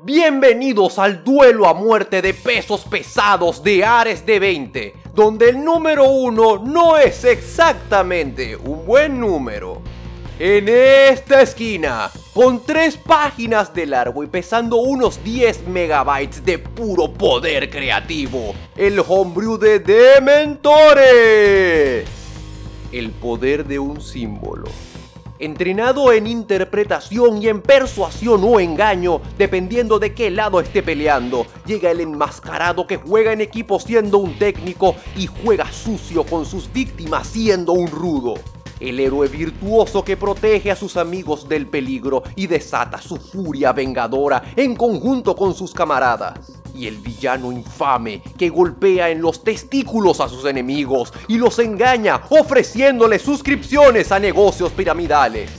Bienvenidos al duelo a muerte de pesos pesados de Ares de 20, donde el número 1 no es exactamente un buen número. En esta esquina, con tres páginas de largo y pesando unos 10 megabytes de puro poder creativo, el homebrew de Dementores. El poder de un símbolo entrenado en interpretación y en persuasión o engaño, dependiendo de qué lado esté peleando. Llega el enmascarado que juega en equipo siendo un técnico y juega sucio con sus víctimas siendo un rudo. El héroe virtuoso que protege a sus amigos del peligro y desata su furia vengadora en conjunto con sus camaradas y el villano infame que golpea en los testículos a sus enemigos y los engaña ofreciéndoles suscripciones a negocios piramidales.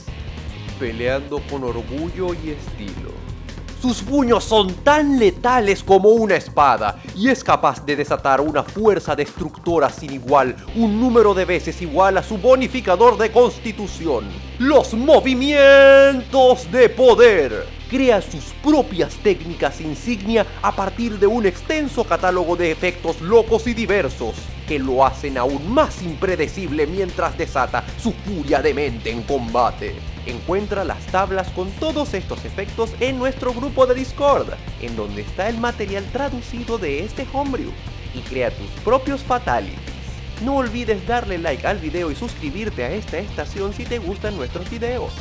Peleando con orgullo y estilo. Sus puños son tan letales como una espada y es capaz de desatar una fuerza destructora sin igual, un número de veces igual a su bonificador de constitución. Los movimientos de poder crea sus propias técnicas insignia a partir de un extenso catálogo de efectos locos y diversos, que lo hacen aún más impredecible mientras desata su furia de mente en combate. Encuentra las tablas con todos estos efectos en nuestro grupo de Discord, en donde está el material traducido de este homebrew, y crea tus propios fatalities. No olvides darle like al video y suscribirte a esta estación si te gustan nuestros videos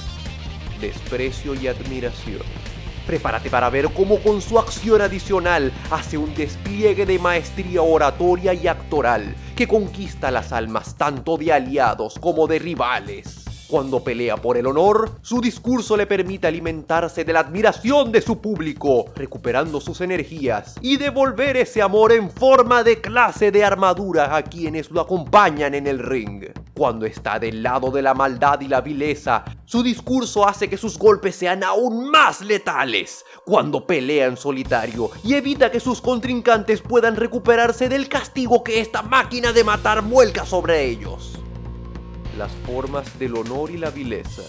desprecio y admiración. Prepárate para ver cómo con su acción adicional hace un despliegue de maestría oratoria y actoral que conquista las almas tanto de aliados como de rivales. Cuando pelea por el honor, su discurso le permite alimentarse de la admiración de su público, recuperando sus energías y devolver ese amor en forma de clase de armadura a quienes lo acompañan en el ring. Cuando está del lado de la maldad y la vileza, su discurso hace que sus golpes sean aún más letales. Cuando pelea en solitario y evita que sus contrincantes puedan recuperarse del castigo que esta máquina de matar vuelca sobre ellos las formas del honor y la vileza.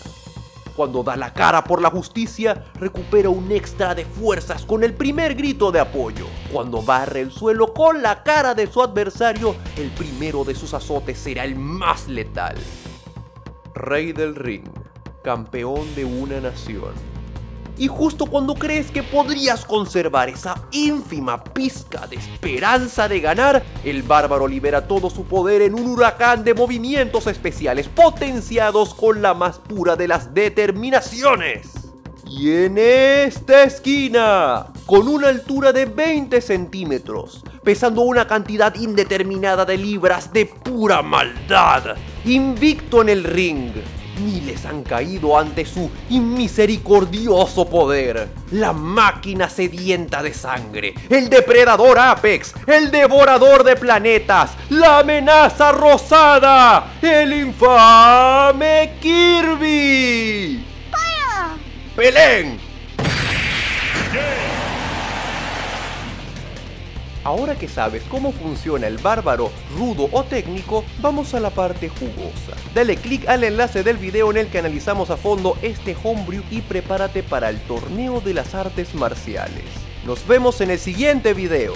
Cuando da la cara por la justicia, recupera un extra de fuerzas con el primer grito de apoyo. Cuando barre el suelo con la cara de su adversario, el primero de sus azotes será el más letal. Rey del ring, campeón de una nación y justo cuando crees que podrías conservar esa ínfima pizca de esperanza de ganar, el bárbaro libera todo su poder en un huracán de movimientos especiales potenciados con la más pura de las determinaciones. Y en esta esquina, con una altura de 20 centímetros, pesando una cantidad indeterminada de libras de pura maldad, invicto en el ring, Miles han caído ante su inmisericordioso poder. La máquina sedienta de sangre, el depredador Apex, el devorador de planetas, la amenaza rosada, el infame Kirby. ¡Pelén! Ahora que sabes cómo funciona el bárbaro, rudo o técnico, vamos a la parte jugosa. Dale click al enlace del video en el que analizamos a fondo este homebrew y prepárate para el torneo de las artes marciales. Nos vemos en el siguiente video.